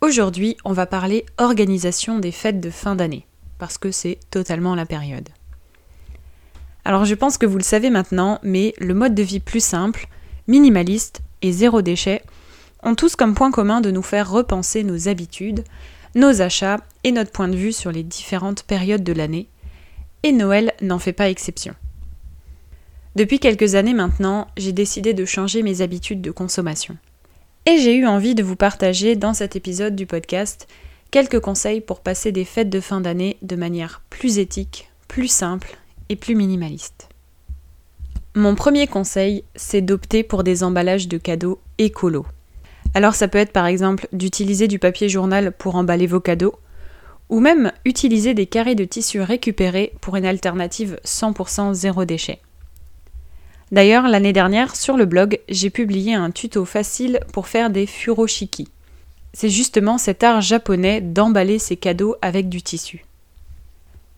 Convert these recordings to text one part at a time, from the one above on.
Aujourd'hui, on va parler organisation des fêtes de fin d'année, parce que c'est totalement la période. Alors je pense que vous le savez maintenant, mais le mode de vie plus simple, minimaliste et zéro déchet ont tous comme point commun de nous faire repenser nos habitudes, nos achats et notre point de vue sur les différentes périodes de l'année, et Noël n'en fait pas exception. Depuis quelques années maintenant, j'ai décidé de changer mes habitudes de consommation. Et j'ai eu envie de vous partager dans cet épisode du podcast quelques conseils pour passer des fêtes de fin d'année de manière plus éthique, plus simple et plus minimaliste. Mon premier conseil, c'est d'opter pour des emballages de cadeaux écolos. Alors ça peut être par exemple d'utiliser du papier journal pour emballer vos cadeaux, ou même utiliser des carrés de tissu récupérés pour une alternative 100% zéro déchet. D'ailleurs, l'année dernière, sur le blog, j'ai publié un tuto facile pour faire des furoshiki. C'est justement cet art japonais d'emballer ses cadeaux avec du tissu.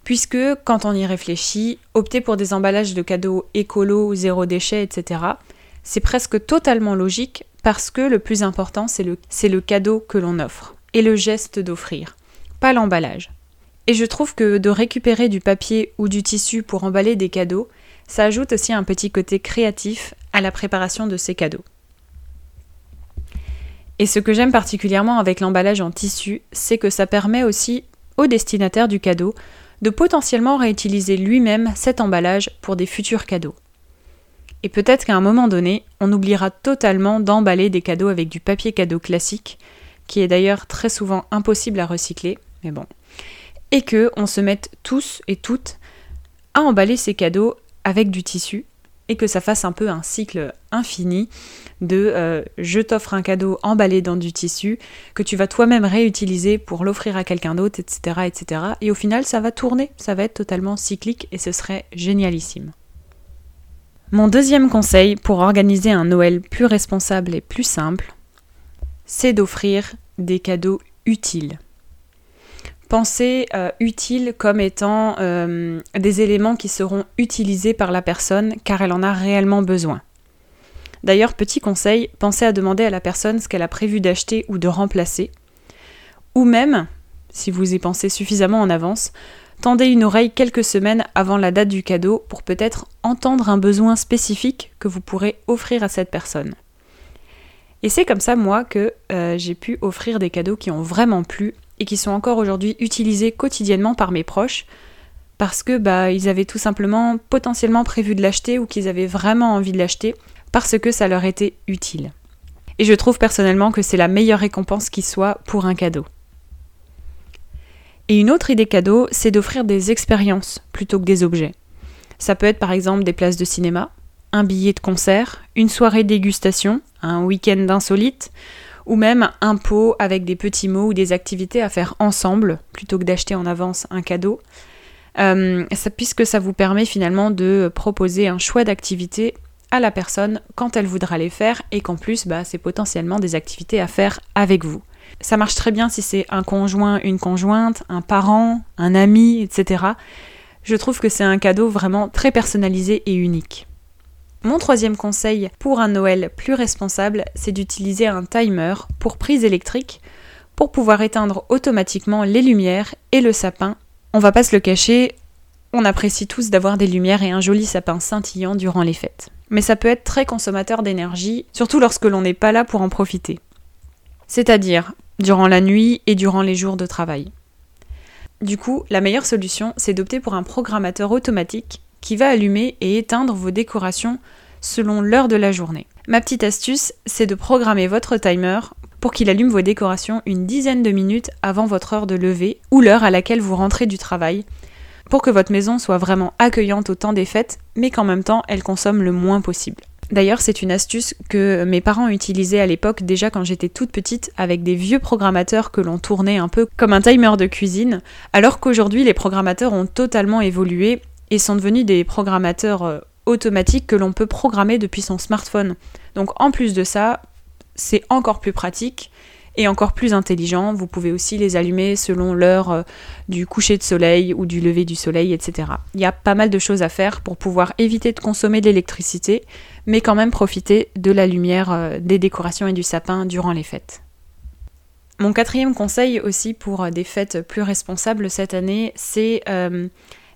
Puisque, quand on y réfléchit, opter pour des emballages de cadeaux écolo, zéro déchet, etc., c'est presque totalement logique parce que le plus important, c'est le, le, cadeau que l'on offre et le geste d'offrir, pas l'emballage. Et je trouve que de récupérer du papier ou du tissu pour emballer des cadeaux, ça ajoute aussi un petit côté créatif à la préparation de ces cadeaux. Et ce que j'aime particulièrement avec l'emballage en tissu, c'est que ça permet aussi au destinataire du cadeau de potentiellement réutiliser lui-même cet emballage pour des futurs cadeaux. Et peut-être qu'à un moment donné, on oubliera totalement d'emballer des cadeaux avec du papier cadeau classique, qui est d'ailleurs très souvent impossible à recycler, mais bon. Et que on se mette tous et toutes à emballer ces cadeaux avec du tissu et que ça fasse un peu un cycle infini de euh, je t'offre un cadeau emballé dans du tissu que tu vas toi-même réutiliser pour l'offrir à quelqu'un d'autre, etc., etc. Et au final, ça va tourner, ça va être totalement cyclique et ce serait génialissime. Mon deuxième conseil pour organiser un Noël plus responsable et plus simple, c'est d'offrir des cadeaux utiles penser euh, utile comme étant euh, des éléments qui seront utilisés par la personne car elle en a réellement besoin. D'ailleurs, petit conseil, pensez à demander à la personne ce qu'elle a prévu d'acheter ou de remplacer. Ou même, si vous y pensez suffisamment en avance, tendez une oreille quelques semaines avant la date du cadeau pour peut-être entendre un besoin spécifique que vous pourrez offrir à cette personne. Et c'est comme ça, moi, que euh, j'ai pu offrir des cadeaux qui ont vraiment plu et qui sont encore aujourd'hui utilisés quotidiennement par mes proches parce que bah ils avaient tout simplement potentiellement prévu de l'acheter ou qu'ils avaient vraiment envie de l'acheter parce que ça leur était utile. Et je trouve personnellement que c'est la meilleure récompense qui soit pour un cadeau. Et une autre idée cadeau, c'est d'offrir des expériences plutôt que des objets. Ça peut être par exemple des places de cinéma, un billet de concert, une soirée dégustation, un week-end insolite, ou même un pot avec des petits mots ou des activités à faire ensemble, plutôt que d'acheter en avance un cadeau, euh, puisque ça vous permet finalement de proposer un choix d'activités à la personne quand elle voudra les faire et qu'en plus bah, c'est potentiellement des activités à faire avec vous. Ça marche très bien si c'est un conjoint, une conjointe, un parent, un ami, etc. Je trouve que c'est un cadeau vraiment très personnalisé et unique. Mon troisième conseil pour un Noël plus responsable, c'est d'utiliser un timer pour prise électrique pour pouvoir éteindre automatiquement les lumières et le sapin. On va pas se le cacher, on apprécie tous d'avoir des lumières et un joli sapin scintillant durant les fêtes. Mais ça peut être très consommateur d'énergie, surtout lorsque l'on n'est pas là pour en profiter. C'est-à-dire durant la nuit et durant les jours de travail. Du coup, la meilleure solution, c'est d'opter pour un programmateur automatique qui va allumer et éteindre vos décorations selon l'heure de la journée. Ma petite astuce, c'est de programmer votre timer pour qu'il allume vos décorations une dizaine de minutes avant votre heure de lever ou l'heure à laquelle vous rentrez du travail, pour que votre maison soit vraiment accueillante au temps des fêtes, mais qu'en même temps elle consomme le moins possible. D'ailleurs, c'est une astuce que mes parents utilisaient à l'époque déjà quand j'étais toute petite avec des vieux programmateurs que l'on tournait un peu comme un timer de cuisine, alors qu'aujourd'hui les programmateurs ont totalement évolué et sont devenus des programmateurs euh, automatiques que l'on peut programmer depuis son smartphone. Donc en plus de ça, c'est encore plus pratique et encore plus intelligent. Vous pouvez aussi les allumer selon l'heure euh, du coucher de soleil ou du lever du soleil, etc. Il y a pas mal de choses à faire pour pouvoir éviter de consommer de l'électricité, mais quand même profiter de la lumière euh, des décorations et du sapin durant les fêtes. Mon quatrième conseil aussi pour des fêtes plus responsables cette année, c'est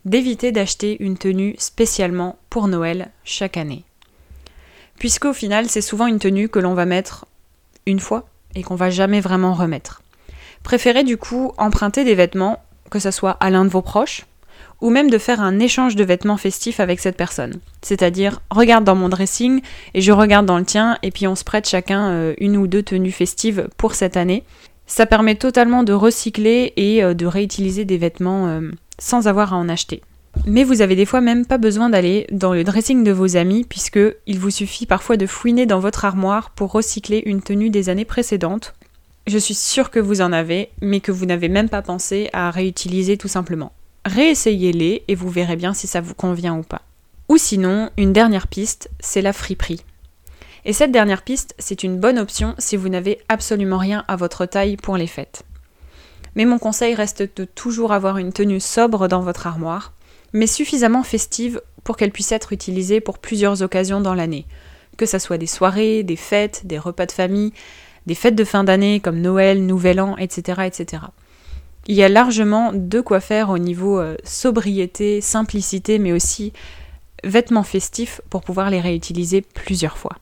d'éviter d'acheter une tenue spécialement pour Noël chaque année. Puisqu'au final, c'est souvent une tenue que l'on va mettre une fois et qu'on va jamais vraiment remettre. Préférez du coup emprunter des vêtements, que ce soit à l'un de vos proches, ou même de faire un échange de vêtements festifs avec cette personne. C'est-à-dire, regarde dans mon dressing et je regarde dans le tien, et puis on se prête chacun euh, une ou deux tenues festives pour cette année. Ça permet totalement de recycler et euh, de réutiliser des vêtements euh, sans avoir à en acheter. Mais vous avez des fois même pas besoin d'aller dans le dressing de vos amis puisque il vous suffit parfois de fouiner dans votre armoire pour recycler une tenue des années précédentes. Je suis sûre que vous en avez, mais que vous n'avez même pas pensé à réutiliser tout simplement. Réessayez-les et vous verrez bien si ça vous convient ou pas. Ou sinon, une dernière piste, c'est la friperie. Et cette dernière piste, c'est une bonne option si vous n'avez absolument rien à votre taille pour les fêtes. Mais mon conseil reste de toujours avoir une tenue sobre dans votre armoire, mais suffisamment festive pour qu'elle puisse être utilisée pour plusieurs occasions dans l'année, que ce soit des soirées, des fêtes, des repas de famille, des fêtes de fin d'année comme Noël, Nouvel An, etc., etc. Il y a largement de quoi faire au niveau euh, sobriété, simplicité, mais aussi vêtements festifs pour pouvoir les réutiliser plusieurs fois.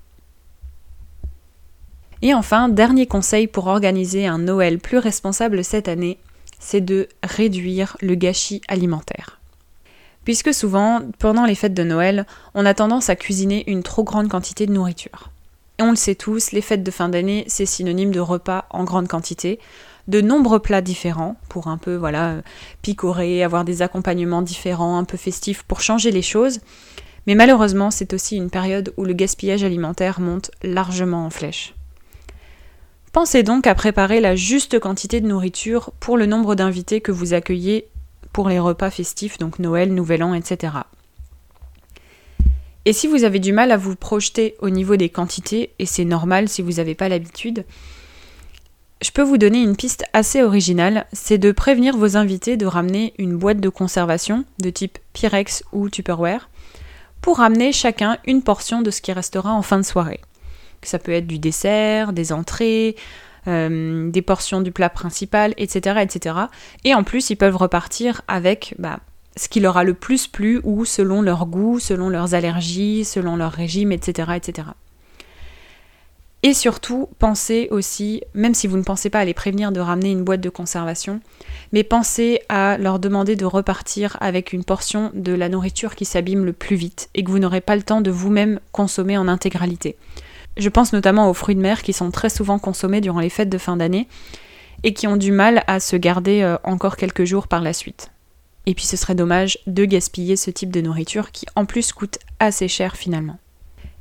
Et enfin, dernier conseil pour organiser un Noël plus responsable cette année, c'est de réduire le gâchis alimentaire. Puisque souvent, pendant les fêtes de Noël, on a tendance à cuisiner une trop grande quantité de nourriture. Et on le sait tous, les fêtes de fin d'année, c'est synonyme de repas en grande quantité, de nombreux plats différents pour un peu voilà picorer, avoir des accompagnements différents, un peu festifs pour changer les choses. Mais malheureusement, c'est aussi une période où le gaspillage alimentaire monte largement en flèche. Pensez donc à préparer la juste quantité de nourriture pour le nombre d'invités que vous accueillez pour les repas festifs, donc Noël, Nouvel An, etc. Et si vous avez du mal à vous projeter au niveau des quantités, et c'est normal si vous n'avez pas l'habitude, je peux vous donner une piste assez originale, c'est de prévenir vos invités de ramener une boîte de conservation de type Pyrex ou Tupperware pour ramener chacun une portion de ce qui restera en fin de soirée. Ça peut être du dessert, des entrées, euh, des portions du plat principal, etc., etc. Et en plus, ils peuvent repartir avec bah, ce qui leur a le plus plu ou selon leur goût, selon leurs allergies, selon leur régime, etc., etc. Et surtout, pensez aussi, même si vous ne pensez pas à les prévenir de ramener une boîte de conservation, mais pensez à leur demander de repartir avec une portion de la nourriture qui s'abîme le plus vite et que vous n'aurez pas le temps de vous-même consommer en intégralité. Je pense notamment aux fruits de mer qui sont très souvent consommés durant les fêtes de fin d'année et qui ont du mal à se garder euh, encore quelques jours par la suite. Et puis ce serait dommage de gaspiller ce type de nourriture qui en plus coûte assez cher finalement.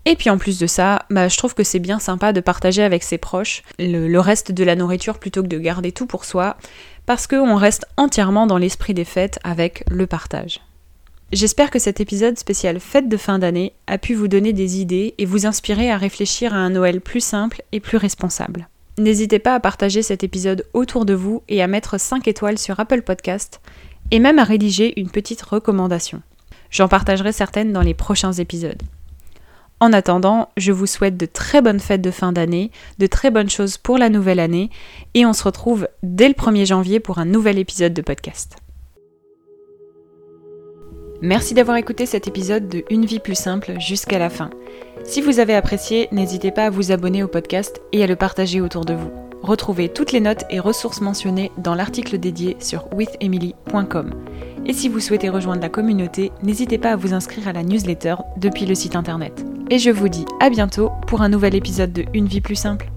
Et puis en plus de ça, bah, je trouve que c'est bien sympa de partager avec ses proches le, le, reste de la nourriture plutôt que de garder tout pour soi, parce qu'on reste entièrement dans l'esprit des fêtes avec le partage. J'espère que cet épisode spécial fête de fin d'année a pu vous donner des idées et vous inspirer à réfléchir à un Noël plus simple et plus responsable. N'hésitez pas à partager cet épisode autour de vous et à mettre 5 étoiles sur Apple Podcast et même à rédiger une petite recommandation. J'en partagerai certaines dans les prochains épisodes. En attendant, je vous souhaite de très bonnes fêtes de fin d'année, de très bonnes choses pour la nouvelle année et on se retrouve dès le 1er janvier pour un nouvel épisode de podcast. Merci d'avoir écouté cet épisode de Une vie plus simple jusqu'à la fin. Si vous avez apprécié, n'hésitez pas à vous abonner au podcast et à le partager autour de vous. Retrouvez toutes les notes et ressources mentionnées dans l'article dédié sur withemily.com. Et si vous souhaitez rejoindre la communauté, n'hésitez pas à vous inscrire à la newsletter depuis le site internet. et je vous dis à bientôt pour un nouvel épisode de Une vie plus simple.